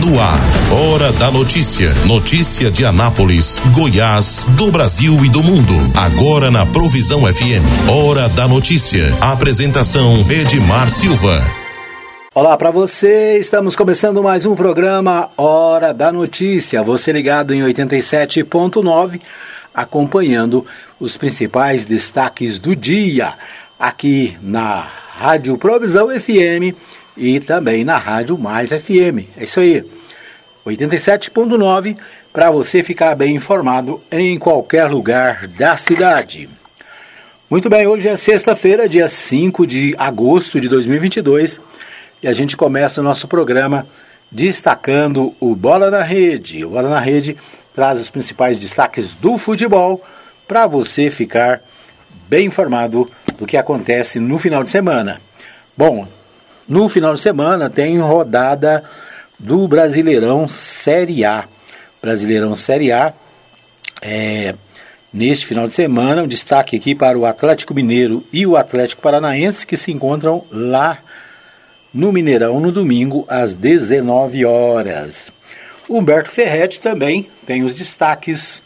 No ar, Hora da Notícia. Notícia de Anápolis, Goiás, do Brasil e do mundo. Agora na Provisão FM. Hora da Notícia. Apresentação Edmar Silva. Olá para você, estamos começando mais um programa Hora da Notícia. Você ligado em 87.9, acompanhando os principais destaques do dia aqui na Rádio Provisão FM e também na Rádio Mais FM. É isso aí. 87.9 para você ficar bem informado em qualquer lugar da cidade. Muito bem, hoje é sexta-feira, dia 5 de agosto de 2022, e a gente começa o nosso programa destacando o Bola na Rede. O Bola na Rede traz os principais destaques do futebol para você ficar bem informado do que acontece no final de semana. Bom, no final de semana tem rodada do Brasileirão Série A. Brasileirão Série A. É, neste final de semana, um destaque aqui para o Atlético Mineiro e o Atlético Paranaense que se encontram lá no Mineirão no domingo às 19 horas. Humberto Ferretti também tem os destaques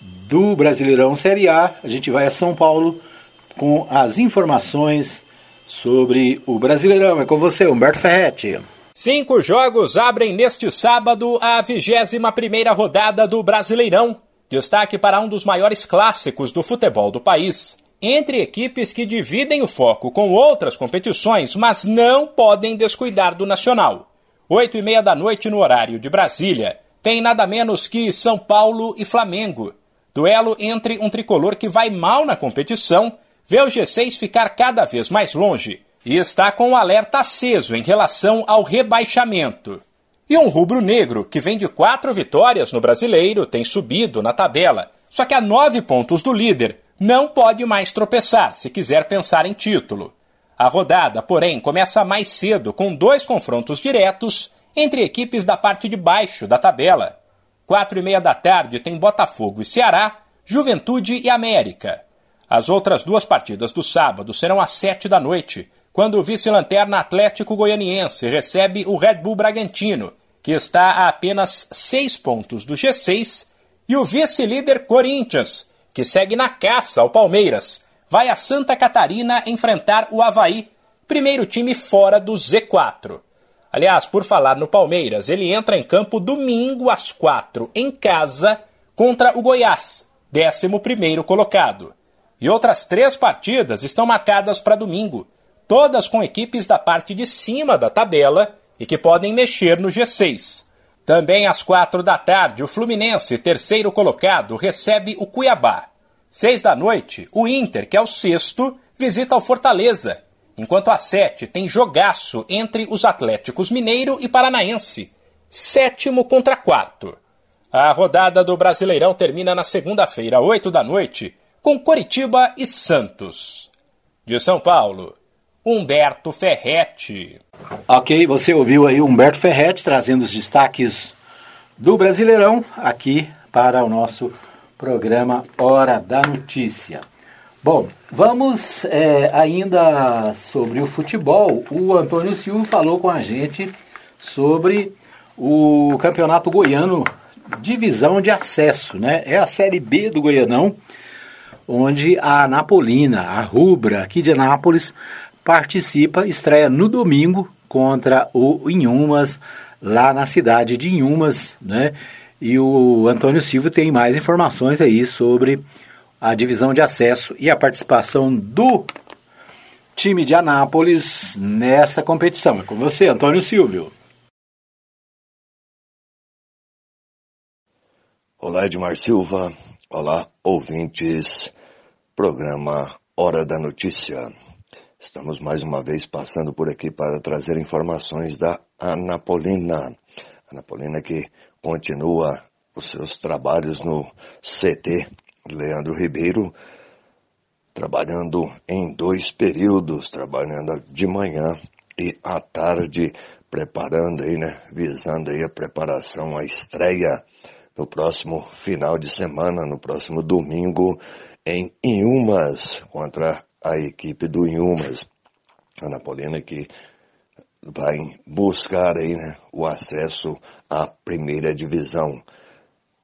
do Brasileirão Série A. A gente vai a São Paulo com as informações sobre o Brasileirão. É com você, Humberto Ferretti. Cinco jogos abrem neste sábado a 21ª rodada do Brasileirão. Destaque para um dos maiores clássicos do futebol do país. Entre equipes que dividem o foco com outras competições, mas não podem descuidar do Nacional. Oito e meia da noite no horário de Brasília. Tem nada menos que São Paulo e Flamengo. Duelo entre um tricolor que vai mal na competição vê o G6 ficar cada vez mais longe e está com o alerta aceso em relação ao rebaixamento. E um rubro-negro que vem de quatro vitórias no brasileiro tem subido na tabela, só que a nove pontos do líder não pode mais tropeçar se quiser pensar em título. A rodada, porém, começa mais cedo com dois confrontos diretos entre equipes da parte de baixo da tabela. Quatro e meia da tarde tem Botafogo e Ceará, Juventude e América. As outras duas partidas do sábado serão às sete da noite, quando o vice-lanterna Atlético Goianiense recebe o Red Bull Bragantino, que está a apenas seis pontos do G6, e o vice-líder Corinthians, que segue na caça ao Palmeiras, vai a Santa Catarina enfrentar o Havaí, primeiro time fora do Z4. Aliás, por falar no Palmeiras, ele entra em campo domingo às quatro, em casa, contra o Goiás, décimo primeiro colocado. E outras três partidas estão marcadas para domingo, todas com equipes da parte de cima da tabela e que podem mexer no G6. Também às quatro da tarde, o Fluminense, terceiro colocado, recebe o Cuiabá. Seis da noite, o Inter, que é o sexto, visita o Fortaleza, enquanto às sete tem jogaço entre os Atléticos Mineiro e Paranaense, sétimo contra quarto. A rodada do Brasileirão termina na segunda-feira, oito da noite, com Coritiba e Santos. De São Paulo, Humberto Ferretti. Ok, você ouviu aí Humberto Ferretti trazendo os destaques do Brasileirão aqui para o nosso programa Hora da Notícia. Bom, vamos é, ainda sobre o futebol. O Antônio Silva falou com a gente sobre o Campeonato Goiano Divisão de Acesso, né? É a Série B do Goianão onde a Anapolina, a Rubra, aqui de Anápolis, participa, estreia no domingo contra o Inhumas, lá na cidade de Inhumas, né? E o Antônio Silva tem mais informações aí sobre a divisão de acesso e a participação do time de Anápolis nesta competição. É com você, Antônio Silvio. Olá, Edmar Silva. Olá, ouvintes Programa Hora da Notícia. Estamos mais uma vez passando por aqui para trazer informações da Anapolina. Anapolina que continua os seus trabalhos no CT Leandro Ribeiro, trabalhando em dois períodos, trabalhando de manhã e à tarde, preparando aí, né, visando aí a preparação, a estreia no próximo final de semana, no próximo domingo, em Inhumas, contra a equipe do Inhumas. Ana Paulina que vai buscar aí, né, o acesso à primeira divisão.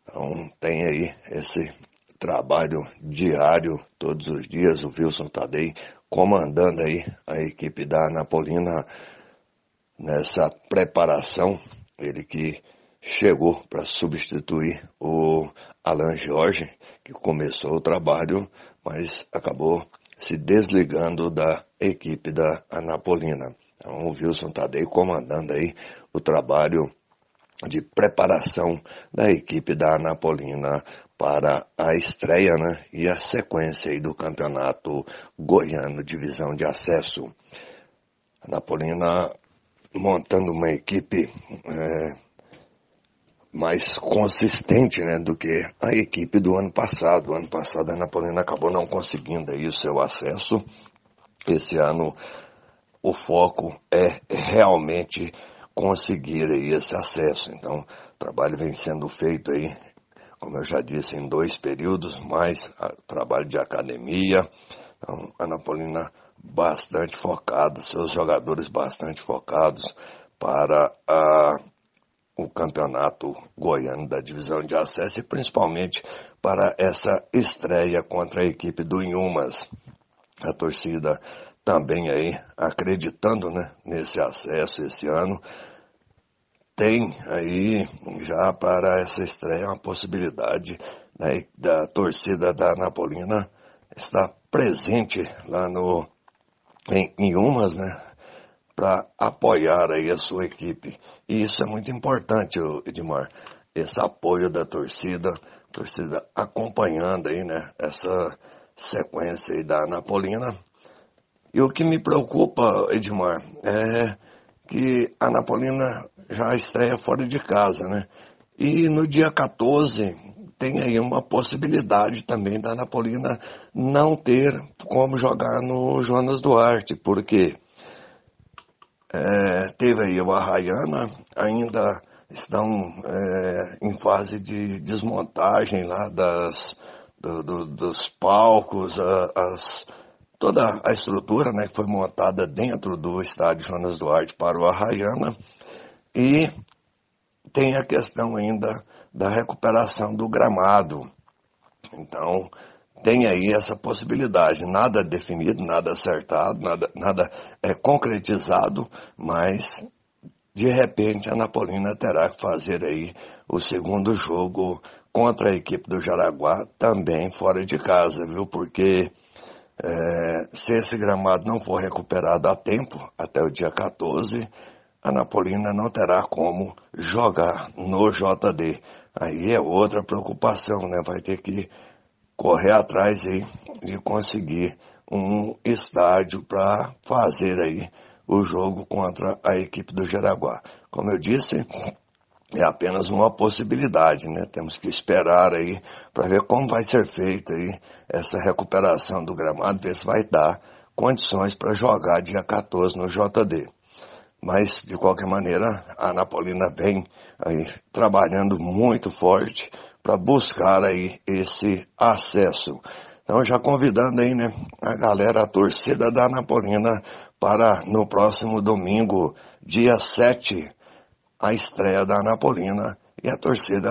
Então tem aí esse trabalho diário, todos os dias, o Wilson Tadei comandando aí a equipe da Anapolina nessa preparação, ele que chegou para substituir o Alan Jorge, que começou o trabalho, mas acabou se desligando da equipe da Anapolina. Então o Wilson Tadei comandando aí o trabalho de preparação da equipe da Anapolina para a estreia né, e a sequência aí do campeonato goiano divisão de acesso. Anapolina montando uma equipe é, mais consistente né, do que a equipe do ano passado. O ano passado a Napolina acabou não conseguindo aí o seu acesso. Esse ano o foco é realmente conseguir aí esse acesso. Então, o trabalho vem sendo feito aí, como eu já disse, em dois períodos, mais trabalho de academia. Então, a Napolina bastante focada, seus jogadores bastante focados para a o campeonato goiano da divisão de acesso e principalmente para essa estreia contra a equipe do Inhumas. A torcida também aí acreditando né, nesse acesso esse ano. Tem aí já para essa estreia uma possibilidade né, da torcida da Napolina estar presente lá no em Inhumas, né? Para apoiar aí a sua equipe. E isso é muito importante, Edmar, esse apoio da torcida, torcida acompanhando aí, né, essa sequência aí da Napolina. E o que me preocupa, Edmar, é que a Napolina já estreia fora de casa, né? E no dia 14 tem aí uma possibilidade também da Napolina não ter como jogar no Jonas Duarte, porque é, teve aí o Arraiana, ainda estão é, em fase de desmontagem lá das, do, do, dos palcos, a, as, toda a estrutura né, que foi montada dentro do estádio Jonas Duarte para o Arraiana. E tem a questão ainda da recuperação do gramado. Então, tem aí essa possibilidade. Nada definido, nada acertado, nada, nada é concretizado, mas de repente a Napolina terá que fazer aí o segundo jogo contra a equipe do Jaraguá, também fora de casa, viu? Porque é, se esse gramado não for recuperado a tempo, até o dia 14, a Napolina não terá como jogar no JD. Aí é outra preocupação, né? Vai ter que correr atrás aí de conseguir um estádio para fazer aí o jogo contra a equipe do Jaraguá. Como eu disse, é apenas uma possibilidade, né? Temos que esperar aí para ver como vai ser feita aí essa recuperação do gramado, ver se vai dar condições para jogar dia 14 no JD. Mas, de qualquer maneira, a Napolina vem aí trabalhando muito forte para buscar aí esse acesso. Então já convidando aí, né, a galera, a torcida da Napolina para no próximo domingo, dia 7, a estreia da Napolina e a torcida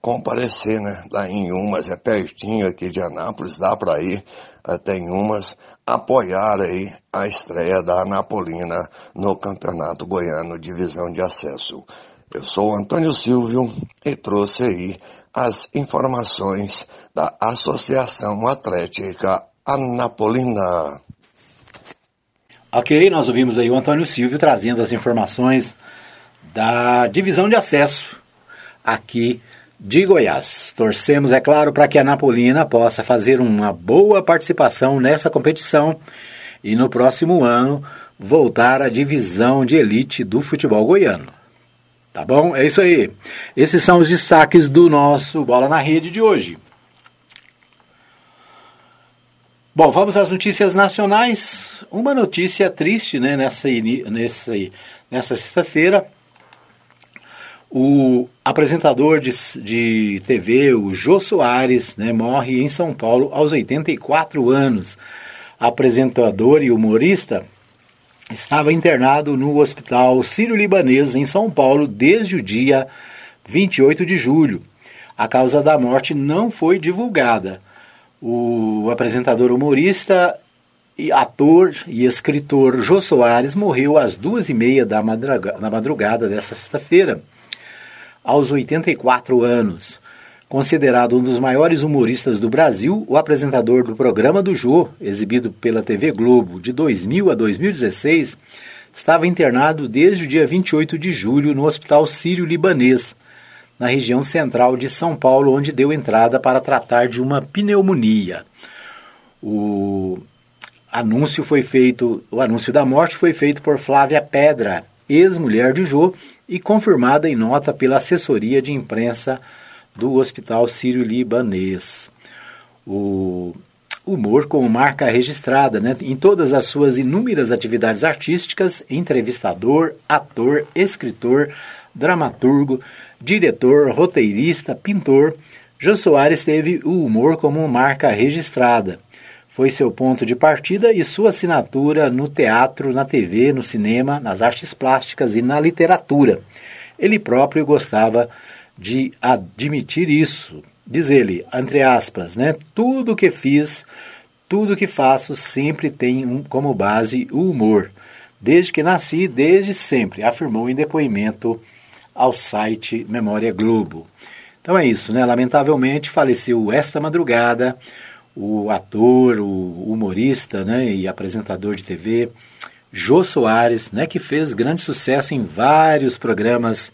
comparecer, né, lá em Umas, é pertinho aqui de Anápolis, dá para ir até em Umas, apoiar aí a estreia da Napolina no Campeonato Goiano Divisão de Acesso. Eu sou Antônio Silvio e trouxe aí as informações da Associação Atlética Anapolina. Ok, nós ouvimos aí o Antônio Silvio trazendo as informações da divisão de acesso aqui de Goiás. Torcemos, é claro, para que a Napolina possa fazer uma boa participação nessa competição e no próximo ano voltar à divisão de elite do futebol goiano. Tá bom? É isso aí. Esses são os destaques do nosso Bola na Rede de hoje. Bom, vamos às notícias nacionais. Uma notícia triste, né, nessa, nessa, nessa sexta-feira. O apresentador de, de TV, o Jô Soares, né, morre em São Paulo aos 84 anos. Apresentador e humorista estava internado no Hospital Sírio-Libanês em São Paulo desde o dia 28 de julho. A causa da morte não foi divulgada. O apresentador humorista ator e escritor Jô Soares morreu às duas e meia da madrugada, na madrugada desta sexta-feira, aos 84 anos. Considerado um dos maiores humoristas do Brasil, o apresentador do programa do Jô, exibido pela TV Globo de 2000 a 2016, estava internado desde o dia 28 de julho no Hospital Sírio-Libanês, na região central de São Paulo, onde deu entrada para tratar de uma pneumonia. O anúncio foi feito, o anúncio da morte foi feito por Flávia Pedra, ex-mulher de Jô, e confirmada em nota pela assessoria de imprensa do Hospital Sírio-Libanês. O humor como marca registrada né, em todas as suas inúmeras atividades artísticas, entrevistador, ator, escritor, dramaturgo, diretor, roteirista, pintor, Jô Soares teve o humor como marca registrada. Foi seu ponto de partida e sua assinatura no teatro, na TV, no cinema, nas artes plásticas e na literatura. Ele próprio gostava de admitir isso. Diz ele, entre aspas, né? Tudo que fiz, tudo que faço sempre tem um, como base o humor. Desde que nasci, desde sempre, afirmou em depoimento ao site Memória Globo. Então é isso, né? Lamentavelmente faleceu esta madrugada o ator, o humorista, né, e apresentador de TV Jô Soares, né, que fez grande sucesso em vários programas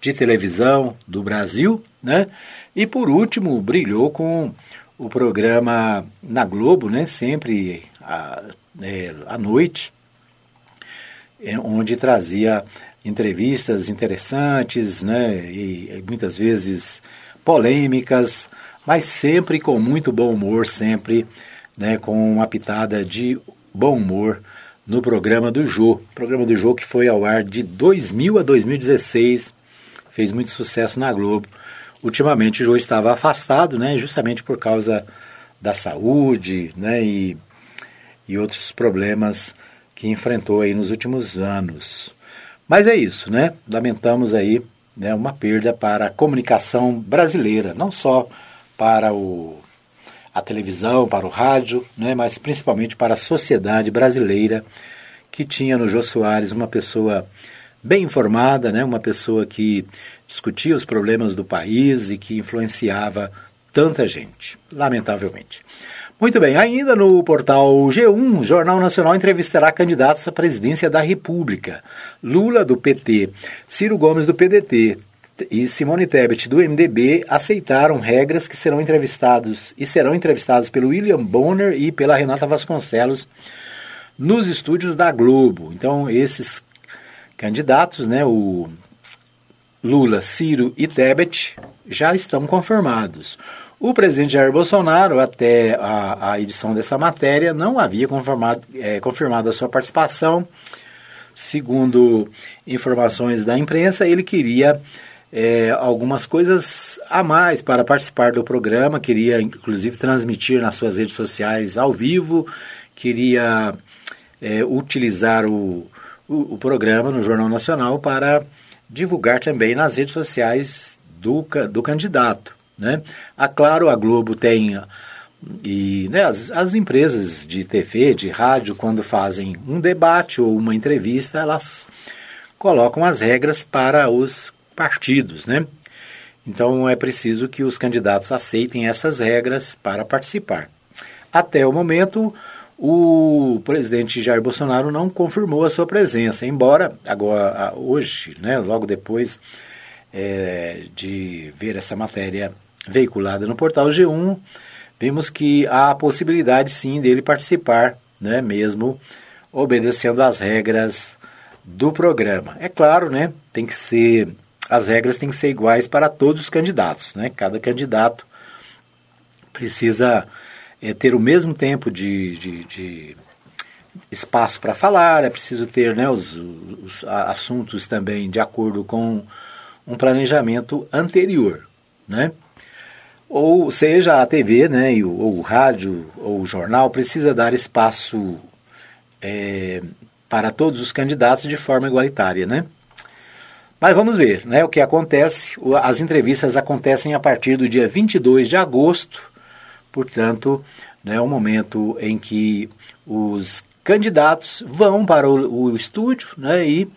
de televisão do Brasil, né? E por último, brilhou com o programa na Globo, né? Sempre à, é, à noite, é, onde trazia entrevistas interessantes, né? E, e muitas vezes polêmicas, mas sempre com muito bom humor, sempre né? Com uma pitada de bom humor no programa do Jô. programa do Jô que foi ao ar de 2000 a 2016 fez muito sucesso na Globo. Ultimamente o Joe estava afastado, né, justamente por causa da saúde, né, e, e outros problemas que enfrentou aí nos últimos anos. Mas é isso, né? Lamentamos aí né, uma perda para a comunicação brasileira, não só para o, a televisão, para o rádio, né, mas principalmente para a sociedade brasileira, que tinha no Jô Soares uma pessoa bem informada, né? uma pessoa que discutia os problemas do país e que influenciava tanta gente, lamentavelmente. Muito bem, ainda no portal G1, Jornal Nacional entrevistará candidatos à presidência da República. Lula, do PT, Ciro Gomes, do PDT e Simone Tebet, do MDB, aceitaram regras que serão entrevistados e serão entrevistados pelo William Bonner e pela Renata Vasconcelos nos estúdios da Globo. Então, esses candidatos, né, o Lula, Ciro e Tebet, já estão confirmados. O presidente Jair Bolsonaro, até a, a edição dessa matéria, não havia confirmado, é, confirmado a sua participação. Segundo informações da imprensa, ele queria é, algumas coisas a mais para participar do programa, queria inclusive transmitir nas suas redes sociais ao vivo, queria é, utilizar o, o, o programa no Jornal Nacional para divulgar também nas redes sociais do, do candidato. Né? A Claro, a Globo tem e né, as, as empresas de TV, de rádio, quando fazem um debate ou uma entrevista, elas colocam as regras para os partidos, né? Então é preciso que os candidatos aceitem essas regras para participar. Até o momento, o presidente Jair Bolsonaro não confirmou a sua presença, embora agora hoje, né, logo depois é, de ver essa matéria veiculada no portal G1, vimos que há a possibilidade sim dele participar, né, mesmo obedecendo às regras do programa. É claro, né, tem que ser as regras têm que ser iguais para todos os candidatos, né? Cada candidato precisa é, ter o mesmo tempo de, de, de espaço para falar, é preciso ter né, os, os, assuntos também de acordo com um planejamento anterior. Né? Ou seja, a TV, né, ou o rádio, ou o jornal, precisa dar espaço é, para todos os candidatos de forma igualitária, né? Mas vamos ver, né, o que acontece. As entrevistas acontecem a partir do dia 22 de agosto, portanto, né, é o momento em que os candidatos vão para o, o estúdio né, e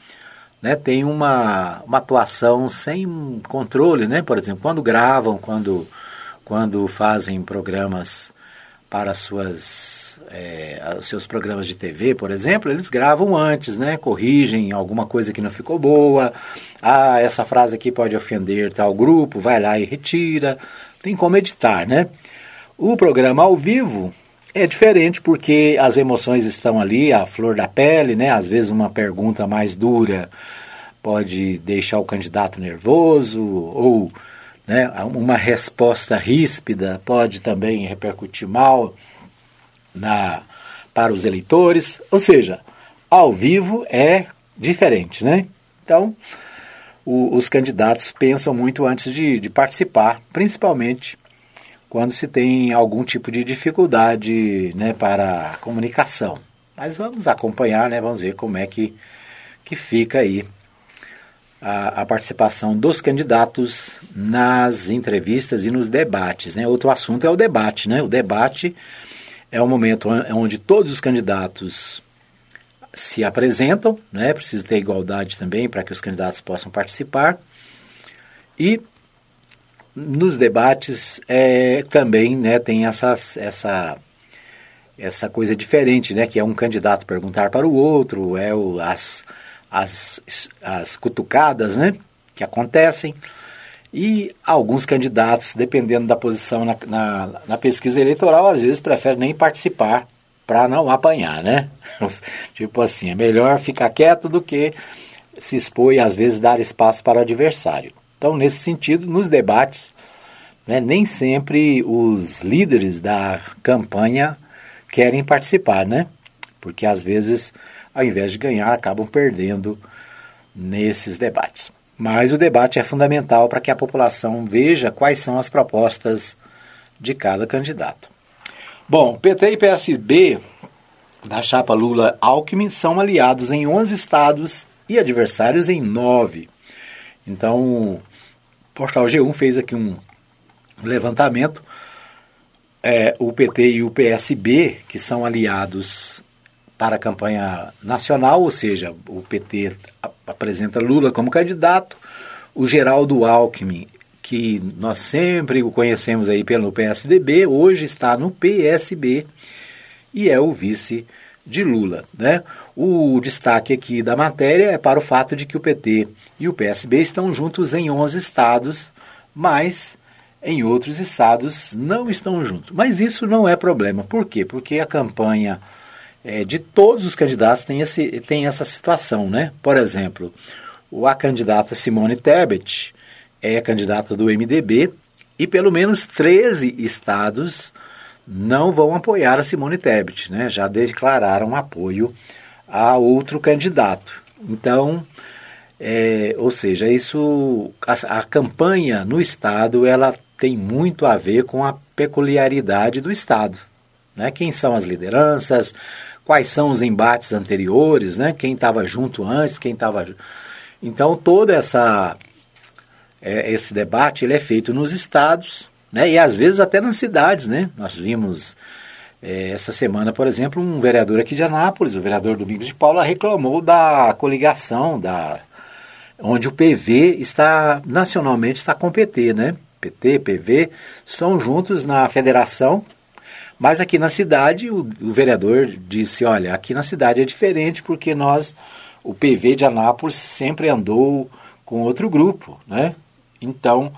né, tem uma, uma atuação sem controle, né? Por exemplo, quando gravam, quando, quando fazem programas para suas, é, seus programas de TV, por exemplo, eles gravam antes, né? Corrigem alguma coisa que não ficou boa. Ah, essa frase aqui pode ofender tal grupo, vai lá e retira. Tem como editar, né? O programa ao vivo é diferente porque as emoções estão ali, a flor da pele, né? Às vezes uma pergunta mais dura pode deixar o candidato nervoso ou né, uma resposta ríspida pode também repercutir mal na, para os eleitores. Ou seja, ao vivo é diferente, né? Então, o, os candidatos pensam muito antes de, de participar, principalmente quando se tem algum tipo de dificuldade né, para a comunicação. Mas vamos acompanhar, né, vamos ver como é que, que fica aí a, a, participação dos candidatos nas entrevistas e nos debates. Né? Outro assunto é o debate. Né? O debate é o momento onde todos os candidatos se apresentam, né? precisa ter igualdade também para que os candidatos possam participar. E nos debates é, também né, tem essa, essa, essa coisa diferente, né, que é um candidato perguntar para o outro, é o, as, as, as cutucadas né, que acontecem. E alguns candidatos, dependendo da posição na, na, na pesquisa eleitoral, às vezes preferem nem participar para não apanhar, né? tipo assim, é melhor ficar quieto do que se expor e às vezes dar espaço para o adversário. Então, nesse sentido, nos debates, né, nem sempre os líderes da campanha querem participar, né? Porque às vezes, ao invés de ganhar, acabam perdendo nesses debates. Mas o debate é fundamental para que a população veja quais são as propostas de cada candidato. Bom, PT e PSB da chapa Lula-Alckmin são aliados em 11 estados e adversários em 9. Então, Portal G1 fez aqui um levantamento. É, o PT e o PSB, que são aliados para a campanha nacional, ou seja, o PT apresenta Lula como candidato, o Geraldo Alckmin, que nós sempre o conhecemos aí pelo PSDB, hoje está no PSB e é o vice de Lula. Né? O destaque aqui da matéria é para o fato de que o PT e o PSB estão juntos em 11 estados, mas em outros estados não estão juntos. Mas isso não é problema. Por quê? Porque a campanha é, de todos os candidatos tem, esse, tem essa situação. Né? Por exemplo, a candidata Simone Tebet é candidata do MDB e pelo menos 13 estados não vão apoiar a Simone Tebet, né? já declararam apoio a outro candidato. Então, é, ou seja, isso a, a, campanha no estado ela tem muito a ver com a peculiaridade do estado, né? Quem são as lideranças, quais são os embates anteriores, né? Quem estava junto antes, quem estava então toda essa é, esse debate ele é feito nos estados, né? E às vezes até nas cidades, né? Nós vimos essa semana, por exemplo, um vereador aqui de Anápolis, o vereador Domingos de Paula, reclamou da coligação, da, onde o PV está, nacionalmente, está com o PT, né? PT, PV, estão juntos na federação, mas aqui na cidade o, o vereador disse, olha, aqui na cidade é diferente porque nós, o PV de Anápolis sempre andou com outro grupo, né? Então,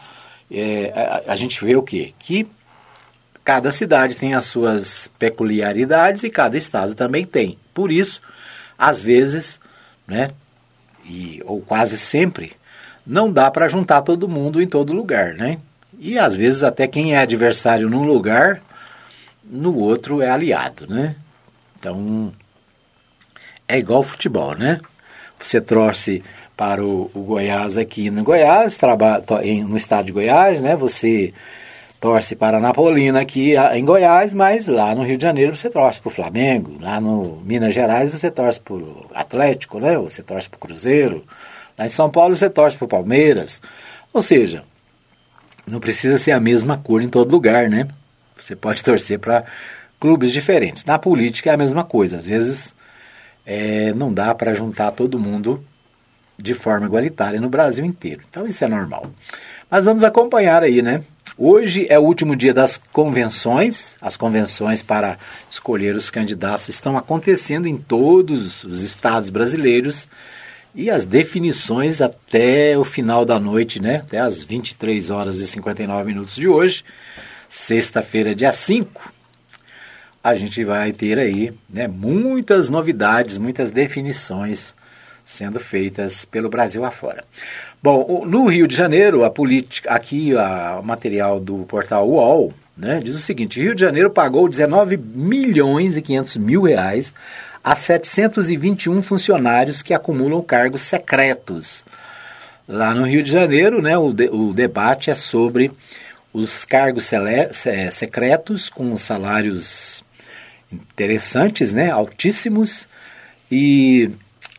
é, a, a gente vê o quê? Que Cada cidade tem as suas peculiaridades e cada estado também tem. Por isso, às vezes, né, e, ou quase sempre, não dá para juntar todo mundo em todo lugar, né? E às vezes até quem é adversário num lugar, no outro é aliado, né? Então, é igual futebol, né? Você torce para o, o Goiás aqui no Goiás, trabalha no estado de Goiás, né? Você torce para a Napolina aqui em Goiás, mas lá no Rio de Janeiro você torce para o Flamengo, lá no Minas Gerais você torce para o Atlético, né? você torce para o Cruzeiro, lá em São Paulo você torce para o Palmeiras. Ou seja, não precisa ser a mesma cor em todo lugar, né? Você pode torcer para clubes diferentes. Na política é a mesma coisa, às vezes é, não dá para juntar todo mundo de forma igualitária no Brasil inteiro. Então isso é normal. Mas vamos acompanhar aí, né? Hoje é o último dia das convenções. As convenções para escolher os candidatos estão acontecendo em todos os estados brasileiros e as definições até o final da noite, né? Até as 23 horas e 59 minutos de hoje, sexta-feira, dia 5. A gente vai ter aí né, muitas novidades, muitas definições sendo feitas pelo Brasil afora. Bom, no Rio de Janeiro, a política, aqui o material do portal UOL, né, diz o seguinte: Rio de Janeiro pagou 19 milhões e 500 mil reais a 721 funcionários que acumulam cargos secretos. Lá no Rio de Janeiro, né, o, de, o debate é sobre os cargos se, secretos com salários interessantes, né, altíssimos, e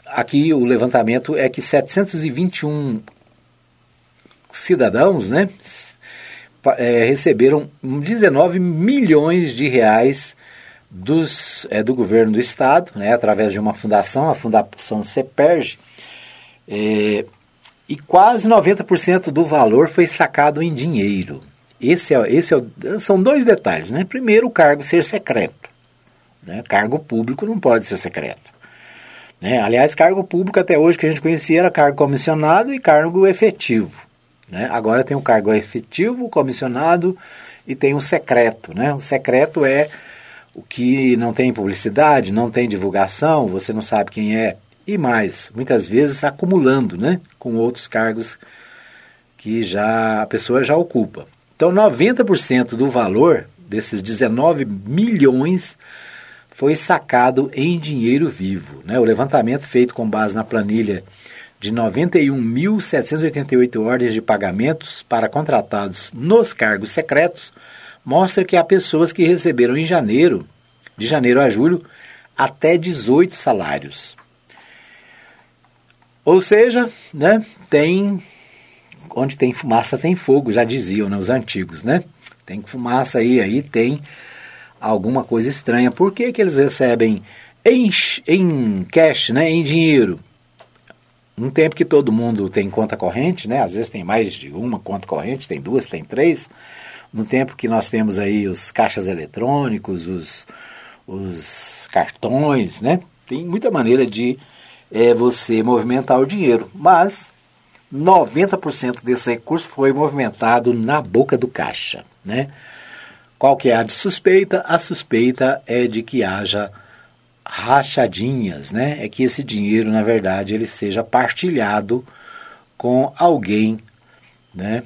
aqui o levantamento é que 721 cidadãos né, é, receberam 19 milhões de reais dos, é, do governo do estado, né, através de uma fundação, a Fundação CEPERG, é, e quase 90% do valor foi sacado em dinheiro. Esse é, esse é, são dois detalhes. Né? Primeiro, o cargo ser secreto. Né? Cargo público não pode ser secreto. Né? Aliás, cargo público até hoje que a gente conhecia era cargo comissionado e cargo efetivo. Né? Agora tem o cargo efetivo, comissionado e tem o secreto. Né? O secreto é o que não tem publicidade, não tem divulgação, você não sabe quem é. E mais, muitas vezes acumulando né? com outros cargos que já a pessoa já ocupa. Então 90% do valor desses 19 milhões foi sacado em dinheiro vivo. Né? O levantamento feito com base na planilha de 91.788 ordens de pagamentos para contratados nos cargos secretos mostra que há pessoas que receberam em janeiro, de janeiro a julho, até 18 salários. Ou seja, né, tem onde tem fumaça tem fogo, já diziam né, os antigos, né? Tem fumaça aí, aí tem alguma coisa estranha. Por que, que eles recebem em, em cash, né, em dinheiro? Um tempo que todo mundo tem conta corrente, né? Às vezes tem mais de uma conta corrente, tem duas, tem três. No tempo que nós temos aí os caixas eletrônicos, os, os cartões, né? Tem muita maneira de é, você movimentar o dinheiro, mas 90% desse recurso foi movimentado na boca do caixa, né? Qual que é a de suspeita? A suspeita é de que haja rachadinhas, né? É que esse dinheiro, na verdade, ele seja partilhado com alguém, né?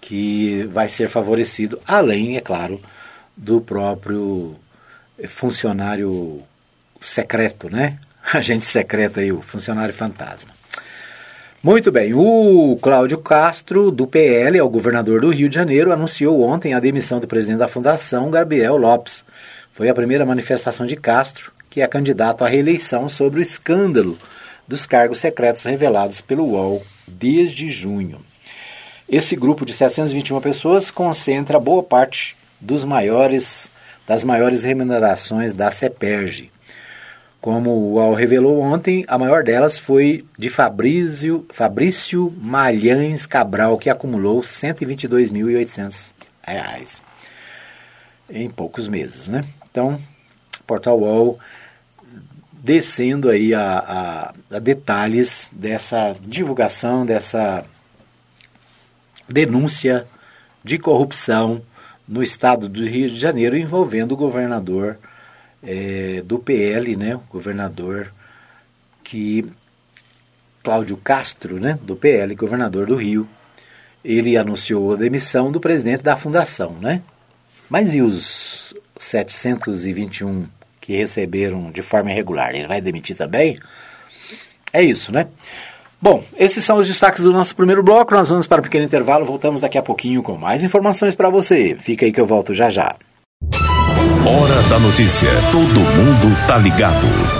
Que vai ser favorecido, além, é claro, do próprio funcionário secreto, né? Agente secreto aí, o funcionário fantasma. Muito bem, o Cláudio Castro, do PL, é o governador do Rio de Janeiro, anunciou ontem a demissão do presidente da Fundação, Gabriel Lopes. Foi a primeira manifestação de Castro, que é candidato à reeleição, sobre o escândalo dos cargos secretos revelados pelo UOL desde junho. Esse grupo de 721 pessoas concentra boa parte dos maiores, das maiores remunerações da CEPERG. Como o UOL revelou ontem, a maior delas foi de Fabrício, Fabrício Malhães Cabral, que acumulou R$ 122.800 em poucos meses. Né? Então, Portal UOL descendo aí a, a, a detalhes dessa divulgação, dessa denúncia de corrupção no estado do Rio de Janeiro envolvendo o governador é, do PL, né, o governador que Cláudio Castro, né, do PL, governador do Rio, ele anunciou a demissão do presidente da fundação, né? Mas e os 721 que receberam de forma irregular? Ele vai demitir também? É isso, né? Bom, esses são os destaques do nosso primeiro bloco. Nós vamos para um pequeno intervalo. Voltamos daqui a pouquinho com mais informações para você. Fica aí que eu volto já já. Hora da notícia. Todo mundo tá ligado.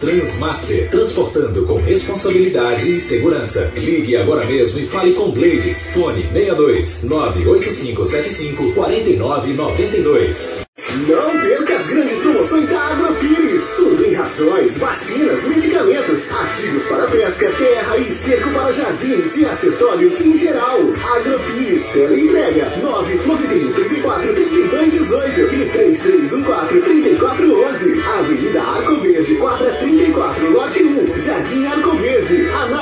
Transmaster, transportando com responsabilidade e segurança. Ligue agora mesmo e fale com Blades. Fone 62 98575 4992. Não perca as grandes promoções da Agropires. Tudo em rações, vacinas, medicamentos, ativos para pesca, terra e esterco para jardins e acessórios em geral. Agropires, tela entrega 991 34 32 18 e 3314 3411. Arco Verde. Ana...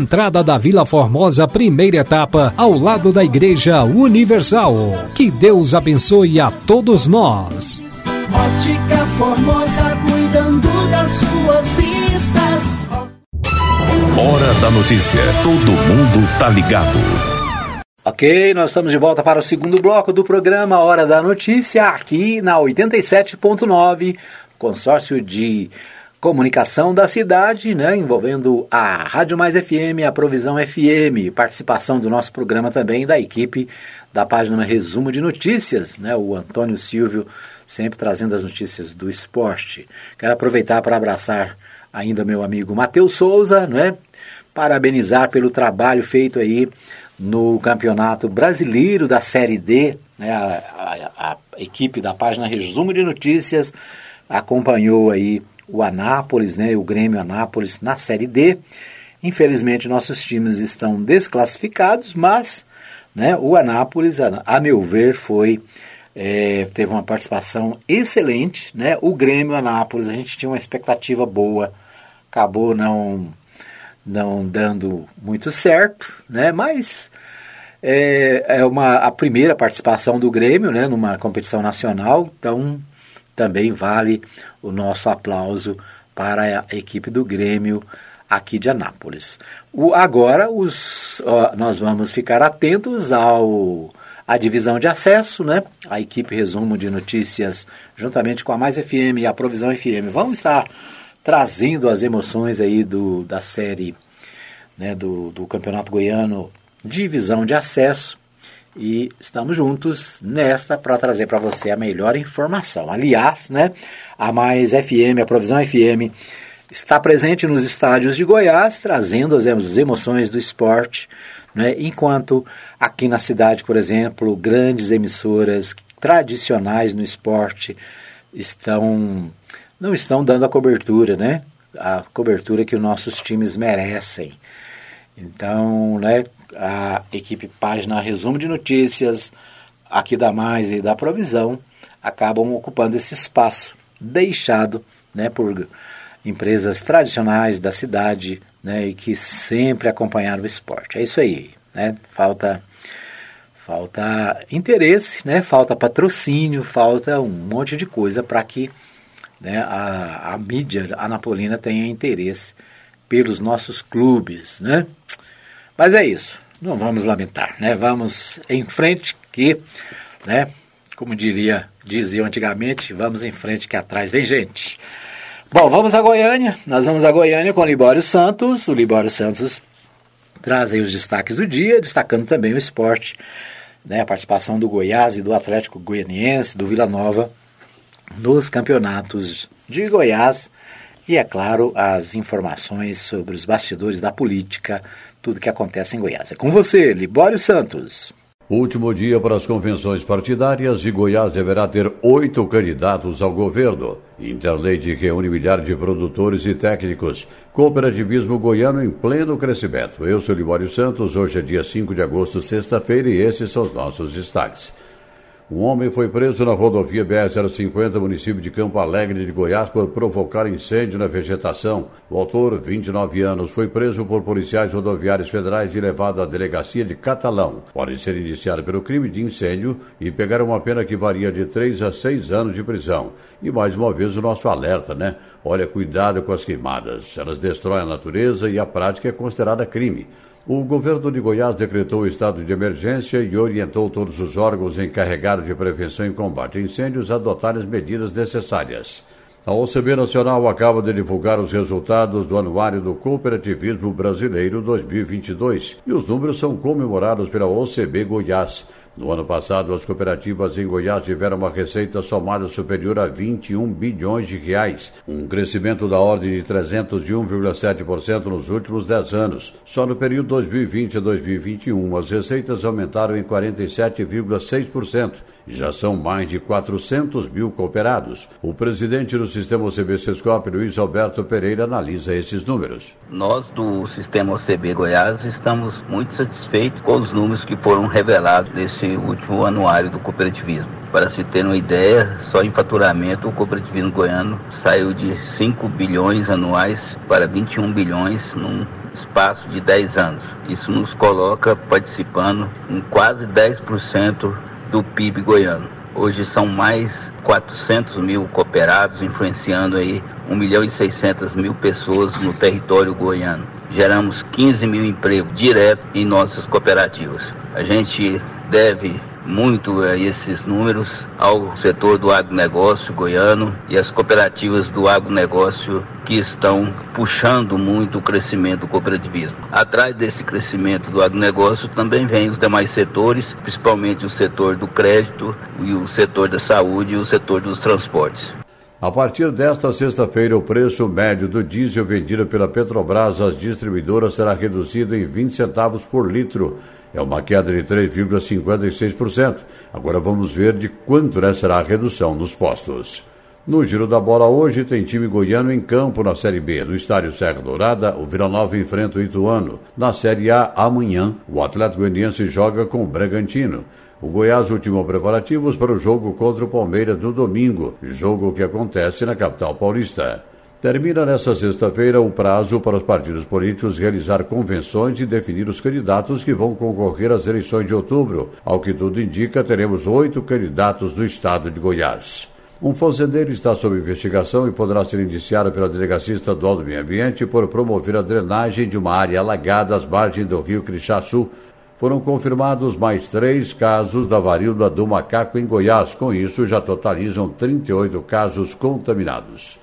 entrada da Vila Formosa, primeira etapa, ao lado da Igreja Universal. Que Deus abençoe a todos nós. Ótica Formosa, cuidando das suas vistas. Hora da notícia. Todo mundo tá ligado. Ok, nós estamos de volta para o segundo bloco do programa Hora da Notícia, aqui na 87.9, consórcio de comunicação da cidade, né, envolvendo a Rádio Mais FM, a Provisão FM, participação do nosso programa também da equipe da página Resumo de Notícias, né, o Antônio Silvio sempre trazendo as notícias do esporte. Quero aproveitar para abraçar ainda meu amigo Matheus Souza, né, parabenizar pelo trabalho feito aí no Campeonato Brasileiro da Série D, né, a, a, a equipe da página Resumo de Notícias acompanhou aí o Anápolis, né, o Grêmio Anápolis na Série D. Infelizmente, nossos times estão desclassificados, mas né, o Anápolis, a, meu ver, foi é, teve uma participação excelente. Né? O Grêmio Anápolis, a gente tinha uma expectativa boa, acabou não, não dando muito certo, né? mas é, é uma, a primeira participação do Grêmio né, numa competição nacional, então também vale o nosso aplauso para a equipe do Grêmio aqui de Anápolis. O, agora os, ó, nós vamos ficar atentos ao a divisão de acesso, né? A equipe resumo de notícias juntamente com a Mais FM e a Provisão FM vão estar trazendo as emoções aí do, da série né, do, do Campeonato Goiano Divisão de Acesso e estamos juntos nesta para trazer para você a melhor informação. Aliás, né, a Mais FM, a Provisão FM, está presente nos estádios de Goiás, trazendo as emoções do esporte, né, enquanto aqui na cidade, por exemplo, grandes emissoras tradicionais no esporte estão não estão dando a cobertura, né? A cobertura que os nossos times merecem. Então, né, a equipe Página Resumo de Notícias, aqui da Mais e da Provisão, acabam ocupando esse espaço deixado né, por empresas tradicionais da cidade né, e que sempre acompanharam o esporte. É isso aí. Né? Falta, falta interesse, né? falta patrocínio, falta um monte de coisa para que né, a, a mídia anapolina tenha interesse pelos nossos clubes. Né? Mas é isso. Não vamos lamentar, né? Vamos em frente que, né? Como diria, diziam antigamente, vamos em frente que atrás vem gente. Bom, vamos a Goiânia. Nós vamos a Goiânia com o Libório Santos. O Libório Santos traz aí os destaques do dia, destacando também o esporte, né? A participação do Goiás e do Atlético Goianiense, do Vila Nova, nos campeonatos de Goiás e, é claro, as informações sobre os bastidores da política, tudo que acontece em Goiás. É com você, Libório Santos. Último dia para as convenções partidárias e Goiás deverá ter oito candidatos ao governo. Interleite reúne milhares de produtores e técnicos. Cooperativismo goiano em pleno crescimento. Eu sou Libório Santos, hoje é dia 5 de agosto, sexta-feira, e esses são os nossos destaques. Um homem foi preso na rodovia BR-050, município de Campo Alegre de Goiás, por provocar incêndio na vegetação. O autor, 29 anos, foi preso por policiais rodoviários federais e levado à delegacia de Catalão. Pode ser iniciado pelo crime de incêndio e pegar uma pena que varia de 3 a 6 anos de prisão. E mais uma vez o nosso alerta, né? Olha, cuidado com as queimadas. Elas destroem a natureza e a prática é considerada crime. O governo de Goiás decretou o estado de emergência e orientou todos os órgãos encarregados de prevenção e combate a incêndios a adotarem as medidas necessárias. A OCB Nacional acaba de divulgar os resultados do Anuário do Cooperativismo Brasileiro 2022 e os números são comemorados pela OCB Goiás. No ano passado, as cooperativas em Goiás tiveram uma receita somada superior a 21 bilhões de reais, um crescimento da ordem de 301,7% nos últimos 10 anos. Só no período 2020 a 2021, as receitas aumentaram em 47,6% já são mais de 400 mil cooperados. O presidente do sistema OCB Sescop, Luiz Alberto Pereira, analisa esses números. Nós do sistema OCB Goiás estamos muito satisfeitos com os números que foram revelados nesse último anuário do cooperativismo. Para se ter uma ideia, só em faturamento o cooperativismo goiano saiu de 5 bilhões anuais para 21 bilhões num espaço de 10 anos. Isso nos coloca participando em quase 10% do PIB goiano. Hoje são mais 400 mil cooperados, influenciando aí 1 milhão e 600 mil pessoas no território goiano. Geramos 15 mil empregos direto em nossas cooperativas. A gente deve muito é, esses números ao setor do agronegócio goiano e as cooperativas do agronegócio que estão puxando muito o crescimento do cooperativismo. Atrás desse crescimento do agronegócio também vem os demais setores, principalmente o setor do crédito e o setor da saúde e o setor dos transportes. A partir desta sexta-feira, o preço médio do diesel vendido pela Petrobras às distribuidoras será reduzido em 20 centavos por litro é uma queda de 3,56%. Agora vamos ver de quanto né, será a redução nos postos. No giro da bola hoje tem time goiano em campo na Série B. No estádio Serra Dourada, o Vila Nova enfrenta o Ituano. Na Série A, amanhã, o Atlético Goianiense joga com o Bragantino. O Goiás ultimou preparativos para o jogo contra o Palmeiras no domingo, jogo que acontece na capital paulista. Termina nesta sexta-feira o prazo para os partidos políticos realizar convenções e definir os candidatos que vão concorrer às eleições de outubro. Ao que tudo indica, teremos oito candidatos do estado de Goiás. Um fazendeiro está sob investigação e poderá ser indiciado pela Delegacia Estadual do Meio Ambiente por promover a drenagem de uma área alagada às margens do rio Crixaçu. Foram confirmados mais três casos da varíola do macaco em Goiás. Com isso, já totalizam 38 casos contaminados.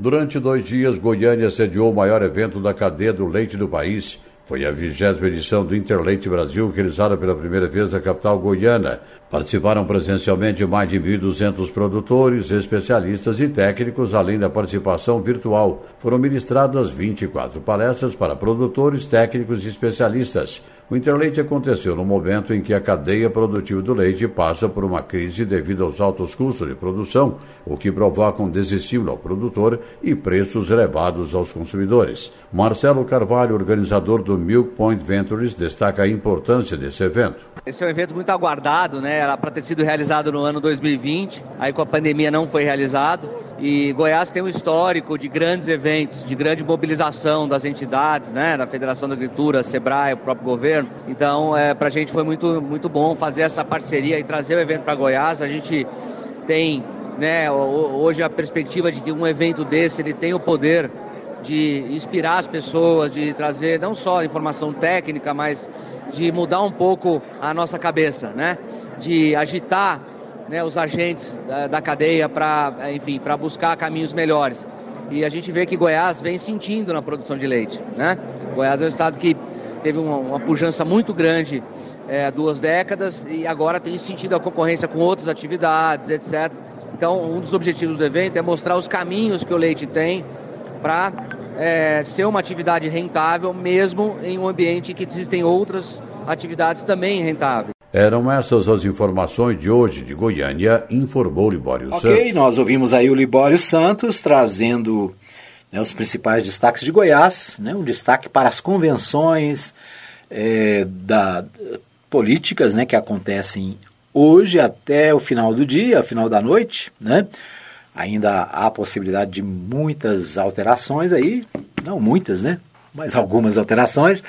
Durante dois dias, Goiânia sediou o maior evento da cadeia do leite do país. Foi a vigésima edição do Interleite Brasil, realizada pela primeira vez na capital goiana. Participaram presencialmente mais de 1.200 produtores, especialistas e técnicos, além da participação virtual. Foram ministradas 24 palestras para produtores, técnicos e especialistas. O Interleite aconteceu no momento em que a cadeia produtiva do leite passa por uma crise devido aos altos custos de produção, o que provoca um desestímulo ao produtor e preços elevados aos consumidores. Marcelo Carvalho, organizador do Milk Point Ventures, destaca a importância desse evento. Esse é um evento muito aguardado, né? Era para ter sido realizado no ano 2020, aí com a pandemia não foi realizado. E Goiás tem um histórico de grandes eventos, de grande mobilização das entidades, né, da Federação da Agricultura, Sebrae, o próprio governo. Então, é, para a gente foi muito, muito bom fazer essa parceria e trazer o evento para Goiás. A gente tem, né, hoje a perspectiva de que um evento desse ele tem o poder de inspirar as pessoas, de trazer não só informação técnica, mas de mudar um pouco a nossa cabeça, né, de agitar né, os agentes da, da cadeia para, enfim, para buscar caminhos melhores. E a gente vê que Goiás vem sentindo na produção de leite, né? Goiás é um estado que teve uma, uma pujança muito grande é, há duas décadas e agora tem sentido a concorrência com outras atividades, etc. Então, um dos objetivos do evento é mostrar os caminhos que o leite tem para é, ser uma atividade rentável, mesmo em um ambiente em que existem outras atividades também rentáveis. Eram essas as informações de hoje de Goiânia, informou Libório okay, Santos. Ok, nós ouvimos aí o Libório Santos trazendo né, os principais destaques de Goiás, né, um destaque para as convenções é, da, políticas né, que acontecem hoje até o final do dia, final da noite, né? Ainda há possibilidade de muitas alterações aí, não muitas, né? Mas algumas alterações.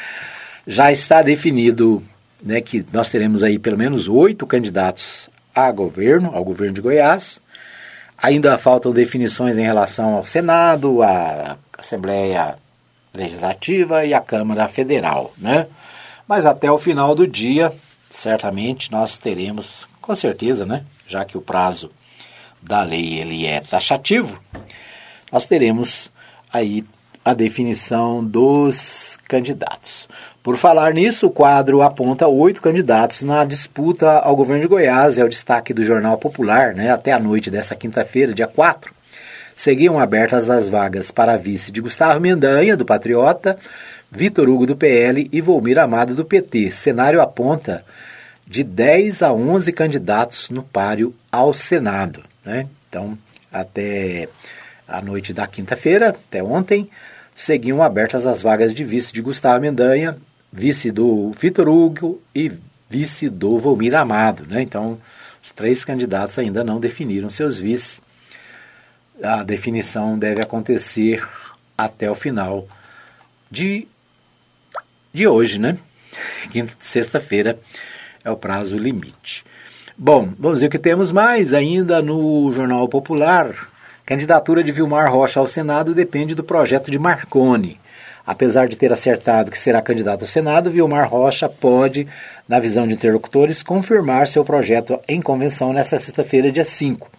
Já está definido né, que nós teremos aí pelo menos oito candidatos a governo, ao governo de Goiás. Ainda faltam definições em relação ao Senado, à Assembleia Legislativa e à Câmara Federal, né? Mas até o final do dia, certamente nós teremos, com certeza, né? Já que o prazo da lei ele é taxativo, nós teremos aí a definição dos candidatos. Por falar nisso, o quadro aponta oito candidatos na disputa ao governo de Goiás, é o destaque do Jornal Popular, né, até a noite desta quinta-feira, dia 4. Seguiam abertas as vagas para vice de Gustavo Mendanha, do Patriota, Vitor Hugo, do PL e Volmir Amado, do PT. Cenário aponta de 10 a 11 candidatos no páreo ao Senado. Né? Então, até a noite da quinta-feira, até ontem, seguiam abertas as vagas de vice de Gustavo Mendanha, vice do Vitor Hugo e vice do Volmir Amado. Né? Então, os três candidatos ainda não definiram seus vices. A definição deve acontecer até o final de, de hoje, né? Sexta-feira é o prazo limite. Bom, vamos ver o que temos mais ainda no Jornal Popular. Candidatura de Vilmar Rocha ao Senado depende do projeto de Marconi. Apesar de ter acertado que será candidato ao Senado, Vilmar Rocha pode, na visão de interlocutores, confirmar seu projeto em convenção nesta sexta-feira, dia 5,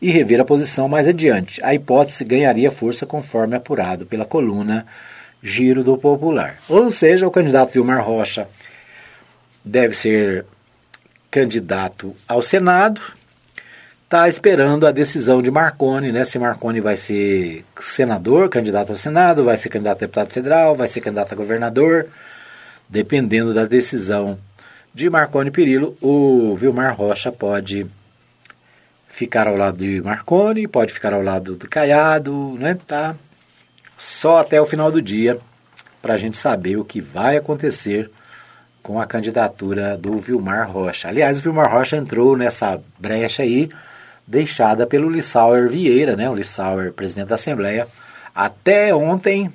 e rever a posição mais adiante. A hipótese ganharia força conforme apurado pela coluna Giro do Popular. Ou seja, o candidato Vilmar Rocha deve ser candidato ao Senado está esperando a decisão de Marconi, né? Se Marconi vai ser senador, candidato ao Senado, vai ser candidato a deputado federal, vai ser candidato a governador, dependendo da decisão de Marconi Perillo, o Vilmar Rocha pode ficar ao lado de Marconi, pode ficar ao lado do Caiado, né? Tá só até o final do dia para a gente saber o que vai acontecer com a candidatura do Vilmar Rocha. Aliás, o Vilmar Rocha entrou nessa brecha aí deixada pelo Lissauer Vieira, né? O Lissauer, presidente da Assembleia, até ontem,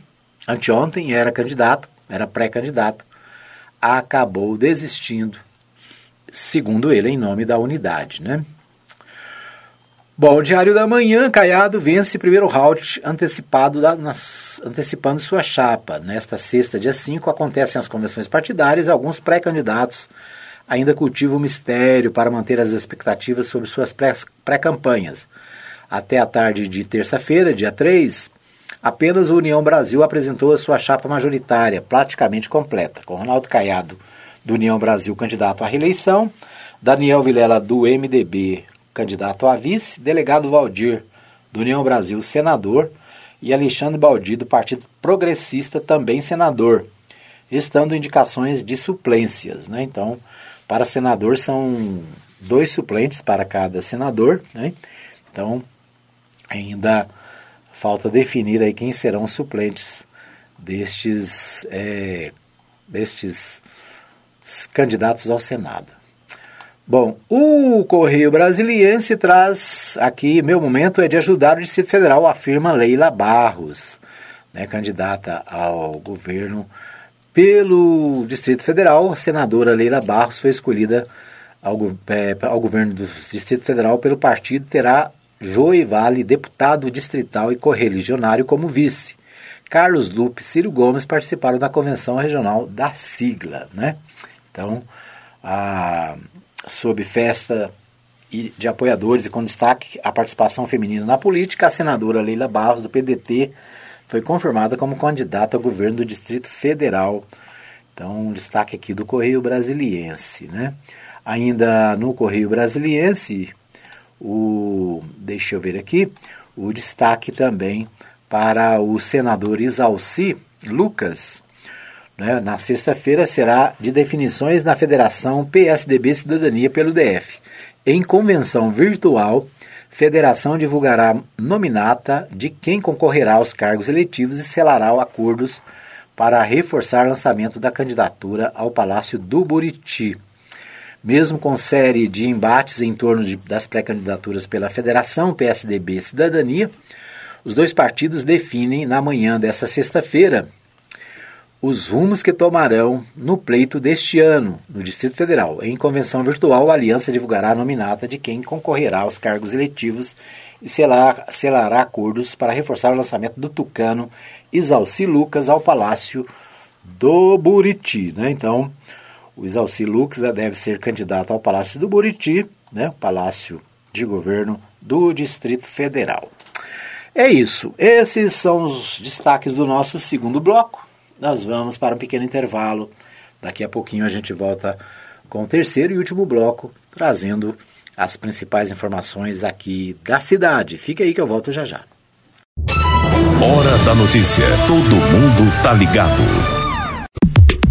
anteontem, era candidato, era pré-candidato, acabou desistindo, segundo ele, em nome da unidade, né? Bom, o Diário da Manhã, Caiado vence primeiro round antecipado da, nas, antecipando sua chapa. Nesta sexta, dia 5, acontecem as convenções partidárias e alguns pré-candidatos ainda cultiva o mistério para manter as expectativas sobre suas pré-campanhas. Até a tarde de terça-feira, dia 3, apenas o União Brasil apresentou a sua chapa majoritária, praticamente completa, com Ronaldo Caiado, do União Brasil, candidato à reeleição, Daniel Vilela, do MDB, candidato a vice, delegado Valdir, do União Brasil, senador, e Alexandre Baldi, do Partido Progressista, também senador, estando indicações de suplências. Né? Então, para senador são dois suplentes para cada senador, né? Então ainda falta definir aí quem serão os suplentes destes, é, destes candidatos ao Senado. Bom, o Correio Brasiliense traz aqui, meu momento é de ajudar o Distrito Federal, afirma Leila Barros, né, candidata ao governo pelo Distrito Federal, a senadora Leila Barros foi escolhida ao, é, ao governo do Distrito Federal pelo partido, terá Joe Vale, deputado distrital e correligionário, como vice. Carlos Lupe e Ciro Gomes participaram da convenção regional da sigla. Né? Então, a, sob festa de apoiadores e com destaque a participação feminina na política, a senadora Leila Barros, do PDT, foi confirmada como candidata ao governo do Distrito Federal. Então, um destaque aqui do Correio Brasiliense. Né? Ainda no Correio Brasiliense, o, deixa eu ver aqui, o destaque também para o senador Isalci Lucas. Né? Na sexta-feira será de definições na Federação PSDB Cidadania pelo DF. Em convenção virtual, Federação divulgará nominata de quem concorrerá aos cargos eletivos e selará acordos para reforçar o lançamento da candidatura ao Palácio do Buriti. Mesmo com série de embates em torno de, das pré-candidaturas pela Federação PSDB Cidadania, os dois partidos definem na manhã desta sexta-feira os rumos que tomarão no pleito deste ano no Distrito Federal. Em convenção virtual, a aliança divulgará a nominata de quem concorrerá aos cargos eletivos e selar, selará acordos para reforçar o lançamento do tucano Isalci Lucas ao Palácio do Buriti. Né? Então, o Isalci Lucas deve ser candidato ao Palácio do Buriti, né? Palácio de Governo do Distrito Federal. É isso. Esses são os destaques do nosso segundo bloco. Nós vamos para um pequeno intervalo. Daqui a pouquinho a gente volta com o terceiro e último bloco, trazendo as principais informações aqui da cidade. Fica aí que eu volto já já. Hora da notícia. Todo mundo tá ligado.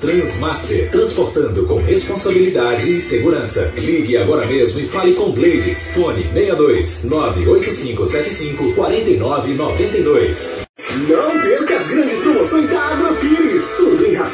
Transmaster, transportando com responsabilidade e segurança. Ligue agora mesmo e fale com Blades. Fone 62 98575 4992. Não perca as grandes promoções da Agrofires.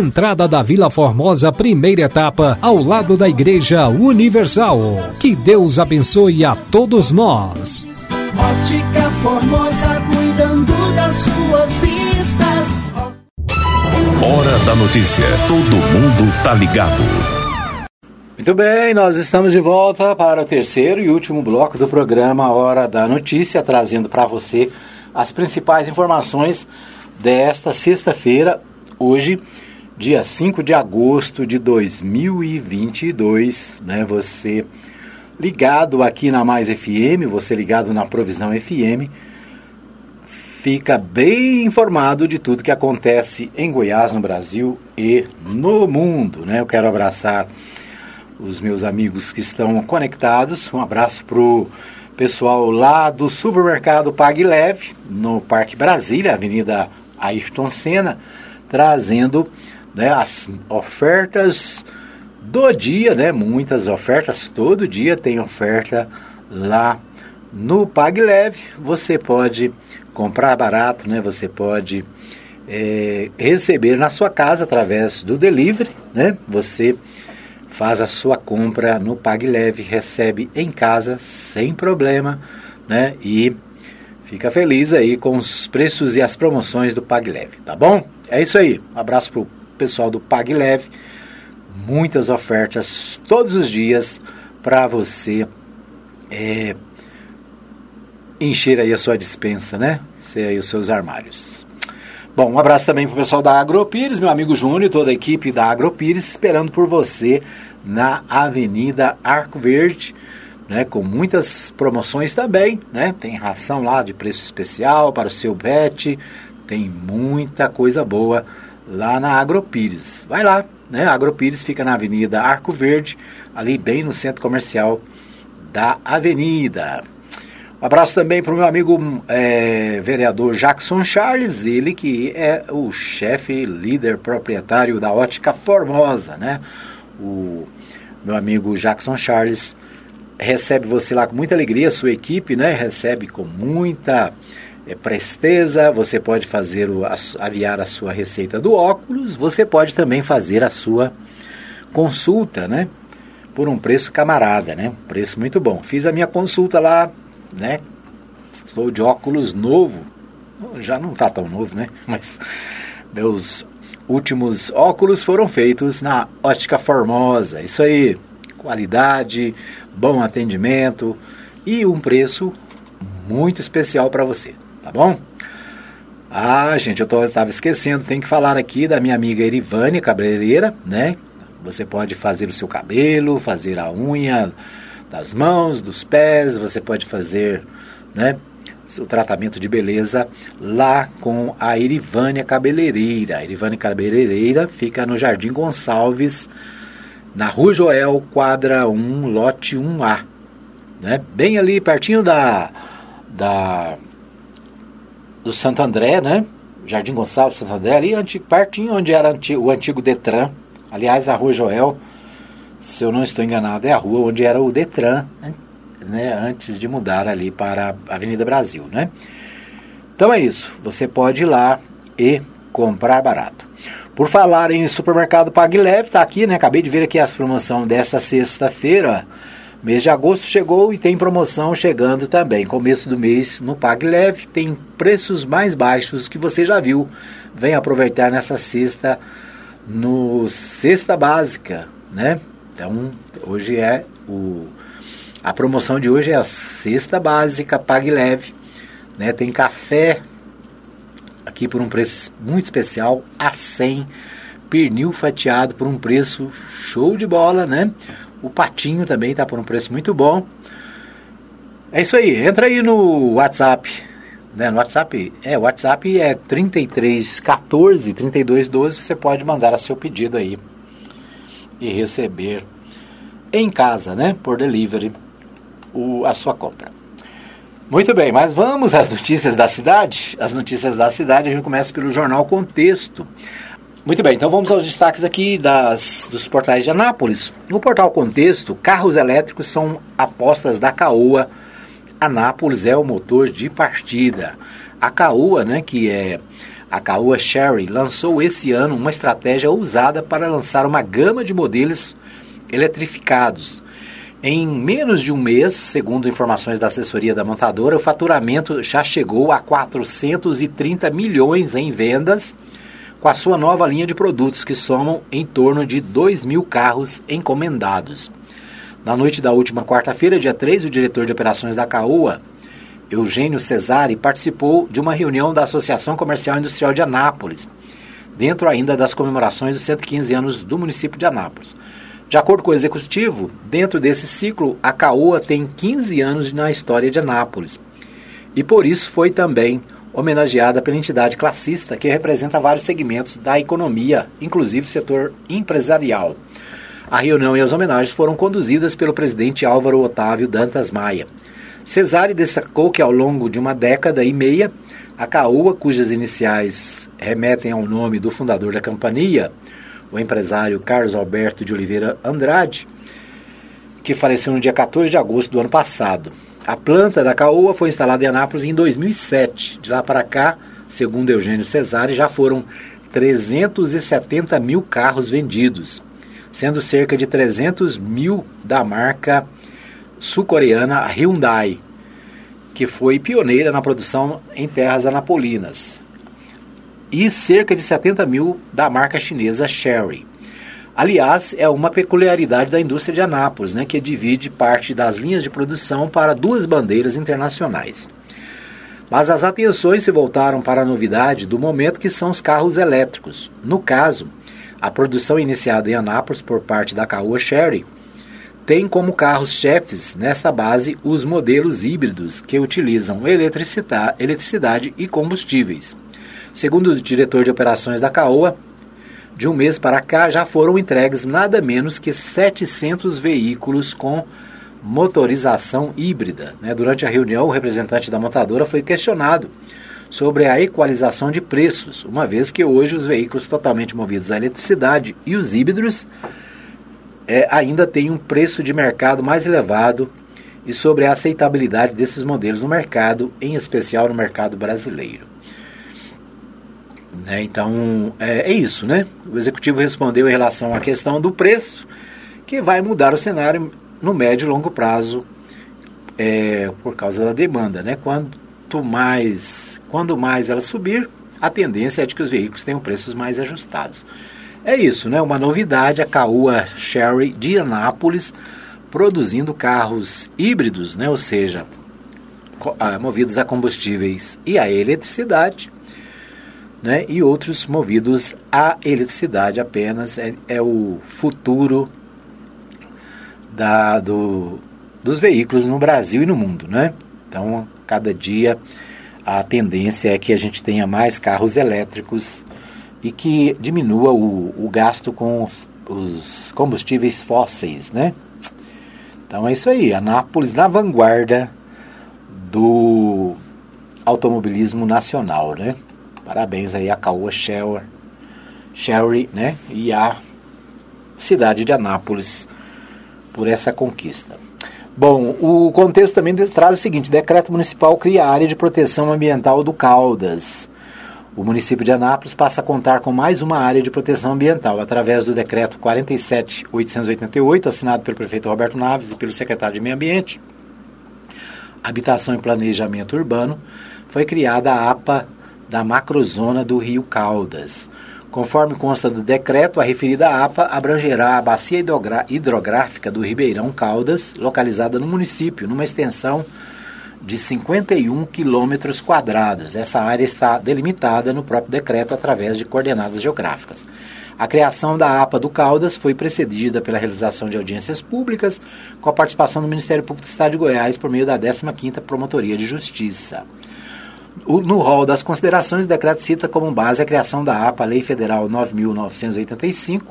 entrada da Vila Formosa, primeira etapa, ao lado da Igreja Universal. Que Deus abençoe a todos nós. Ótica Formosa, cuidando das suas vistas. Hora da notícia. Todo mundo tá ligado. Muito bem, nós estamos de volta para o terceiro e último bloco do programa Hora da Notícia, trazendo para você as principais informações desta sexta-feira, hoje, dia 5 de agosto de 2022, né? Você ligado aqui na Mais FM, você ligado na Provisão FM, fica bem informado de tudo que acontece em Goiás, no Brasil e no mundo, né? Eu quero abraçar os meus amigos que estão conectados. Um abraço pro pessoal lá do supermercado Pague Leve, no Parque Brasília, Avenida Ayrton Senna, trazendo né, as ofertas do dia, né? Muitas ofertas, todo dia tem oferta lá no Pague Leve. Você pode comprar barato, né? Você pode é, receber na sua casa através do delivery, né? Você faz a sua compra no Pague Leve, recebe em casa sem problema, né? E fica feliz aí com os preços e as promoções do Pague Leve, tá bom? É isso aí. Um abraço pro pessoal do Pague Leve. Muitas ofertas todos os dias para você é, encher aí a sua dispensa, né? Ser aí os seus armários. Bom, um abraço também para o pessoal da Agropires, meu amigo Júnior e toda a equipe da Agropires, esperando por você na Avenida Arco Verde, né, com muitas promoções também, né? Tem ração lá de preço especial para o seu pet, tem muita coisa boa lá na Agropires. Vai lá, né? A Agropires fica na Avenida Arco Verde, ali bem no centro comercial da Avenida. Um abraço também para o meu amigo é, vereador Jackson Charles, ele que é o chefe, líder, proprietário da Ótica Formosa, né? O meu amigo Jackson Charles recebe você lá com muita alegria, sua equipe, né? Recebe com muita é, presteza. Você pode fazer o, aviar a sua receita do óculos. Você pode também fazer a sua consulta, né? Por um preço camarada, né? Preço muito bom. Fiz a minha consulta lá né? Estou de óculos novo, já não está tão novo, né? Mas meus últimos óculos foram feitos na Ótica Formosa. Isso aí, qualidade, bom atendimento e um preço muito especial para você, tá bom? Ah, gente, eu estava esquecendo, tem que falar aqui da minha amiga Erivane Cabeleireira, né? Você pode fazer o seu cabelo, fazer a unha, das mãos, dos pés, você pode fazer né, o tratamento de beleza lá com a Irivânia Cabeleireira. A Irivânia Cabeleireira fica no Jardim Gonçalves, na Rua Joel, quadra 1, lote 1A. Né? Bem ali, pertinho da, da do Santo André, né? Jardim Gonçalves, Santo André, ali pertinho onde era o antigo Detran. Aliás, a Rua Joel se eu não estou enganado, é a rua onde era o Detran, né, antes de mudar ali para a Avenida Brasil, né? Então é isso, você pode ir lá e comprar barato. Por falar em supermercado Pague Leve, está aqui, né? Acabei de ver aqui as promoções desta sexta-feira. Mês de agosto chegou e tem promoção chegando também. Começo do mês no Pague Leve tem preços mais baixos que você já viu. Vem aproveitar nessa sexta no Sexta Básica, né? Então, hoje é o a promoção de hoje é a cesta básica Pague Leve, né? Tem café aqui por um preço muito especial, a 100, pernil fatiado por um preço show de bola, né? O patinho também está por um preço muito bom. É isso aí, entra aí no WhatsApp, né? No WhatsApp, é, o WhatsApp é 3314 3212, você pode mandar a seu pedido aí e receber em casa, né, por delivery, o, a sua compra. Muito bem, mas vamos às notícias da cidade. As notícias da cidade, a gente começa pelo jornal Contexto. Muito bem, então vamos aos destaques aqui das, dos portais de Anápolis. No portal Contexto, carros elétricos são apostas da Caoa. Anápolis é o motor de partida. A Caoa, né, que é a Caoa Sherry, lançou esse ano uma estratégia ousada para lançar uma gama de modelos eletrificados. Em menos de um mês, segundo informações da assessoria da montadora, o faturamento já chegou a 430 milhões em vendas, com a sua nova linha de produtos, que somam em torno de 2 mil carros encomendados. Na noite da última quarta-feira, dia 3, o diretor de operações da Caoa, Eugênio Cesari, participou de uma reunião da Associação Comercial Industrial de Anápolis, dentro ainda das comemorações dos 115 anos do município de Anápolis. De acordo com o executivo, dentro desse ciclo, a Caoa tem 15 anos na história de Anápolis. E por isso foi também homenageada pela entidade classista que representa vários segmentos da economia, inclusive setor empresarial. A reunião e as homenagens foram conduzidas pelo presidente Álvaro Otávio Dantas Maia. Cesare destacou que ao longo de uma década e meia, a Caoa, cujas iniciais remetem ao nome do fundador da companhia, o empresário Carlos Alberto de Oliveira Andrade, que faleceu no dia 14 de agosto do ano passado. A planta da Caoa foi instalada em Anápolis em 2007. De lá para cá, segundo Eugênio Cesare, já foram 370 mil carros vendidos, sendo cerca de 300 mil da marca sul-coreana Hyundai, que foi pioneira na produção em terras anapolinas e cerca de 70 mil da marca chinesa Sherry. Aliás, é uma peculiaridade da indústria de Anápolis, né, que divide parte das linhas de produção para duas bandeiras internacionais. Mas as atenções se voltaram para a novidade do momento que são os carros elétricos. No caso, a produção iniciada em Anápolis por parte da Caoa Sherry tem como carros-chefes nesta base os modelos híbridos que utilizam eletricidade e combustíveis. Segundo o diretor de operações da Caoa, de um mês para cá já foram entregues nada menos que 700 veículos com motorização híbrida. Né? Durante a reunião, o representante da montadora foi questionado sobre a equalização de preços, uma vez que hoje os veículos totalmente movidos à eletricidade e os híbridos é, ainda têm um preço de mercado mais elevado e sobre a aceitabilidade desses modelos no mercado, em especial no mercado brasileiro. Né, então é, é, isso, né? O executivo respondeu em relação à questão do preço, que vai mudar o cenário no médio e longo prazo é, por causa da demanda, né? Quanto mais, quando mais ela subir, a tendência é de que os veículos tenham preços mais ajustados. É isso, né? Uma novidade, a Caoa Sherry de Anápolis produzindo carros híbridos, né? Ou seja, movidos a combustíveis e a eletricidade, né? E outros movidos a eletricidade apenas é, é o futuro da, do, dos veículos no Brasil e no mundo, né? Então, cada dia a tendência é que a gente tenha mais carros elétricos e que diminua o, o gasto com os combustíveis fósseis, né? Então é isso aí, Anápolis na vanguarda do automobilismo nacional, né? Parabéns aí a Caoa Sherry, Sherry, né? E a cidade de Anápolis por essa conquista. Bom, o contexto também traz o seguinte: decreto municipal cria área de proteção ambiental do Caldas. O município de Anápolis passa a contar com mais uma área de proteção ambiental, através do decreto 47888, assinado pelo prefeito Roberto Naves e pelo secretário de Meio Ambiente, Habitação e Planejamento Urbano, foi criada a APA da macrozona do Rio Caldas. Conforme consta do decreto, a referida APA abrangerá a bacia hidrográfica do Ribeirão Caldas, localizada no município, numa extensão de 51 quilômetros quadrados. Essa área está delimitada no próprio decreto através de coordenadas geográficas. A criação da APA do Caldas foi precedida pela realização de audiências públicas com a participação do Ministério Público do Estado de Goiás por meio da 15ª Promotoria de Justiça. No rol das considerações, o decreto cita como base a criação da APA, Lei Federal 9.985,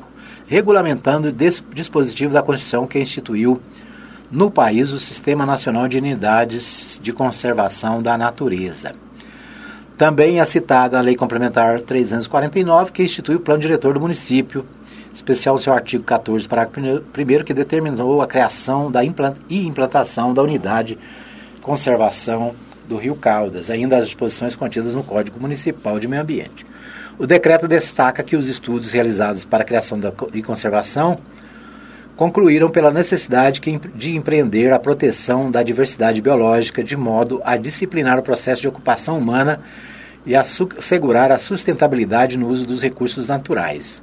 regulamentando o dispositivo da Constituição que instituiu no país o Sistema Nacional de Unidades de Conservação da Natureza. Também é citada a Lei Complementar 349, que institui o Plano Diretor do Município, especial seu artigo 14, parágrafo 1, que determinou a criação da e implantação da Unidade de Conservação do Rio Caldas, ainda as disposições contidas no Código Municipal de Meio Ambiente. O decreto destaca que os estudos realizados para a criação e conservação concluíram pela necessidade de empreender a proteção da diversidade biológica de modo a disciplinar o processo de ocupação humana e assegurar a sustentabilidade no uso dos recursos naturais.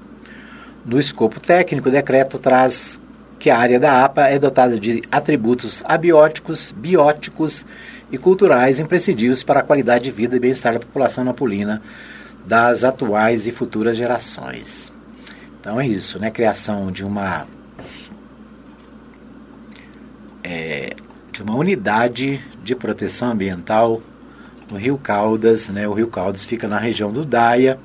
No escopo técnico, o decreto traz que a área da APA é dotada de atributos abióticos, bióticos e culturais imprescindíveis para a qualidade de vida e bem-estar da população napolina das atuais e futuras gerações. Então é isso, né? Criação de uma é, de uma unidade de proteção ambiental no Rio Caldas, né? O Rio Caldas fica na região do Daia.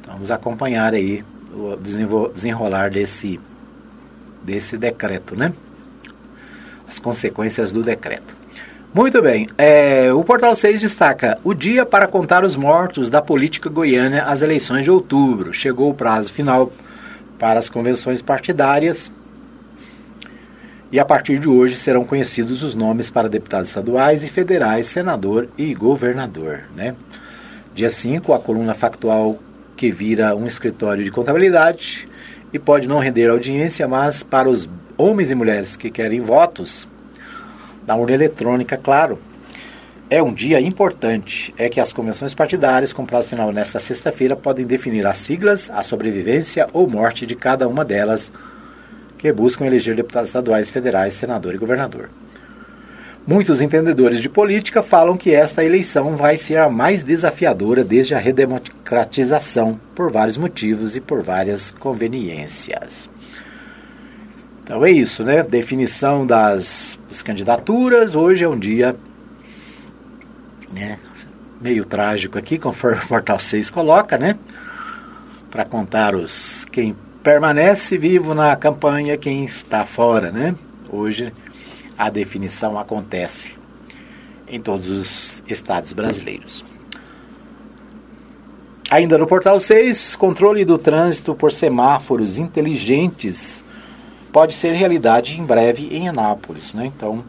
Então, vamos acompanhar aí o desenrolar desse desse decreto, né? As consequências do decreto. Muito bem. É, o Portal 6 destaca o dia para contar os mortos da política goiana às eleições de outubro. Chegou o prazo final para as convenções partidárias e a partir de hoje serão conhecidos os nomes para deputados estaduais e federais, senador e governador. Né? Dia 5, a coluna factual que vira um escritório de contabilidade e pode não render audiência, mas para os homens e mulheres que querem votos, da urna eletrônica, claro. É um dia importante, é que as convenções partidárias, com prazo final nesta sexta-feira, podem definir as siglas, a sobrevivência ou morte de cada uma delas que buscam eleger deputados estaduais, federais, senador e governador. Muitos entendedores de política falam que esta eleição vai ser a mais desafiadora desde a redemocratização, por vários motivos e por várias conveniências. Então é isso, né? Definição das, das candidaturas. Hoje é um dia né, meio trágico aqui, conforme o Portal 6 coloca, né? Para contar os quem permanece vivo na campanha, quem está fora, né? Hoje a definição acontece em todos os estados brasileiros. Ainda no portal 6, controle do trânsito por semáforos inteligentes pode ser realidade em breve em Anápolis. Né? Então,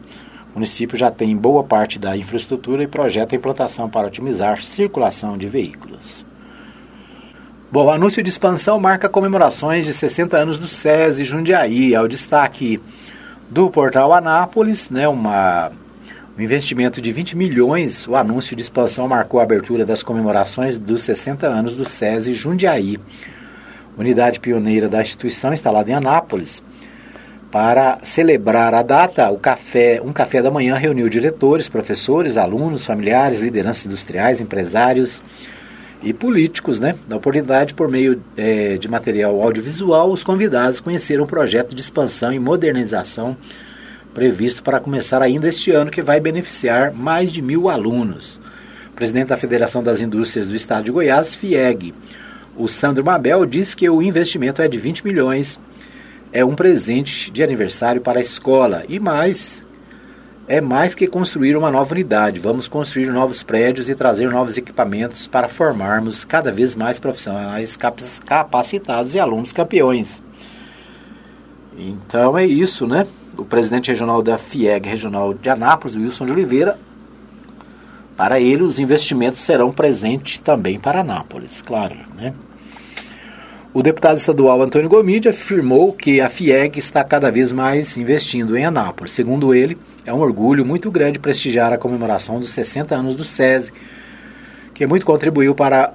o município já tem boa parte da infraestrutura e projeta a implantação para otimizar circulação de veículos. Bom, o anúncio de expansão marca comemorações de 60 anos do SESI Jundiaí. É o destaque do portal Anápolis, né, uma um investimento de 20 milhões, o anúncio de expansão marcou a abertura das comemorações dos 60 anos do SESI Jundiaí, unidade pioneira da instituição instalada em Anápolis. Para celebrar a data, café, um café da manhã reuniu diretores, professores, alunos, familiares, lideranças industriais, empresários e políticos. Né? Na oportunidade, por meio é, de material audiovisual, os convidados conheceram o projeto de expansão e modernização previsto para começar ainda este ano, que vai beneficiar mais de mil alunos. O presidente da Federação das Indústrias do Estado de Goiás, FIEG, o Sandro Mabel, diz que o investimento é de 20 milhões, é um presente de aniversário para a escola e mais, é mais que construir uma nova unidade. Vamos construir novos prédios e trazer novos equipamentos para formarmos cada vez mais profissionais capacitados e alunos campeões. Então é isso, né? o presidente regional da FIEG regional de Anápolis, Wilson de Oliveira, para ele os investimentos serão presentes também para Anápolis, claro. Né? O deputado estadual Antônio Gomide afirmou que a FIEG está cada vez mais investindo em Anápolis. Segundo ele, é um orgulho muito grande prestigiar a comemoração dos 60 anos do SESI, que muito contribuiu para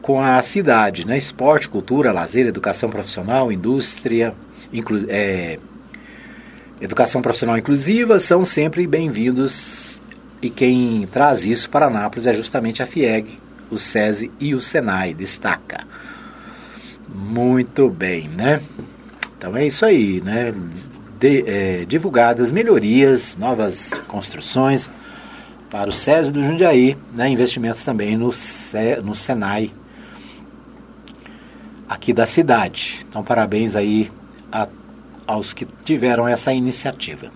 com a cidade, né? esporte, cultura, lazer, educação profissional, indústria, inclu é, educação profissional inclusiva são sempre bem-vindos e quem traz isso para Anápolis é justamente a FIEG, o SESI e o SENAI, destaca. Muito bem, né? Então é isso aí, né? De, é, divulgadas melhorias, novas construções para o SESI do Jundiaí, né? investimentos também no, no SENAI aqui da cidade. Então parabéns aí a aos que tiveram essa iniciativa.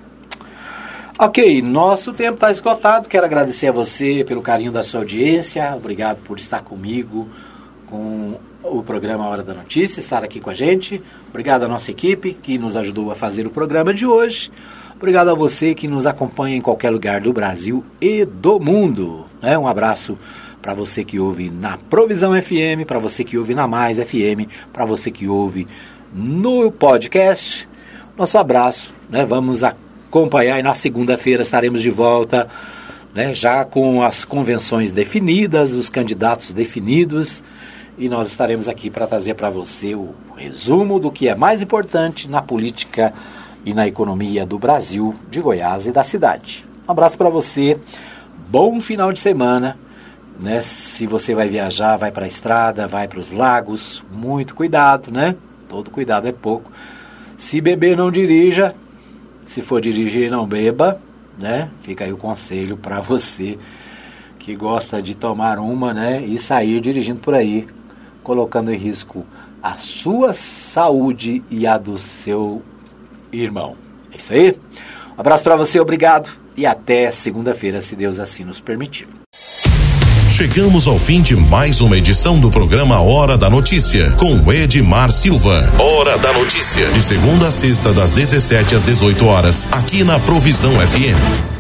Ok, nosso tempo está esgotado. Quero agradecer a você pelo carinho da sua audiência. Obrigado por estar comigo com o programa Hora da Notícia, estar aqui com a gente. Obrigado à nossa equipe que nos ajudou a fazer o programa de hoje. Obrigado a você que nos acompanha em qualquer lugar do Brasil e do mundo. Né? Um abraço para você que ouve na Provisão FM, para você que ouve na Mais FM, para você que ouve no podcast nosso abraço, né? Vamos acompanhar e na segunda-feira estaremos de volta, né? Já com as convenções definidas, os candidatos definidos e nós estaremos aqui para trazer para você o resumo do que é mais importante na política e na economia do Brasil, de Goiás e da cidade. Um abraço para você, bom final de semana. Né? Se você vai viajar, vai para a estrada, vai para os lagos, muito cuidado, né? Todo cuidado é pouco. Se beber, não dirija. Se for dirigir, não beba. Né? Fica aí o conselho para você que gosta de tomar uma né? e sair dirigindo por aí, colocando em risco a sua saúde e a do seu irmão. É isso aí. Um abraço para você, obrigado e até segunda-feira, se Deus assim nos permitir. Chegamos ao fim de mais uma edição do programa Hora da Notícia, com Edmar Silva. Hora da Notícia, de segunda a sexta, das 17 às 18 horas, aqui na Provisão FM.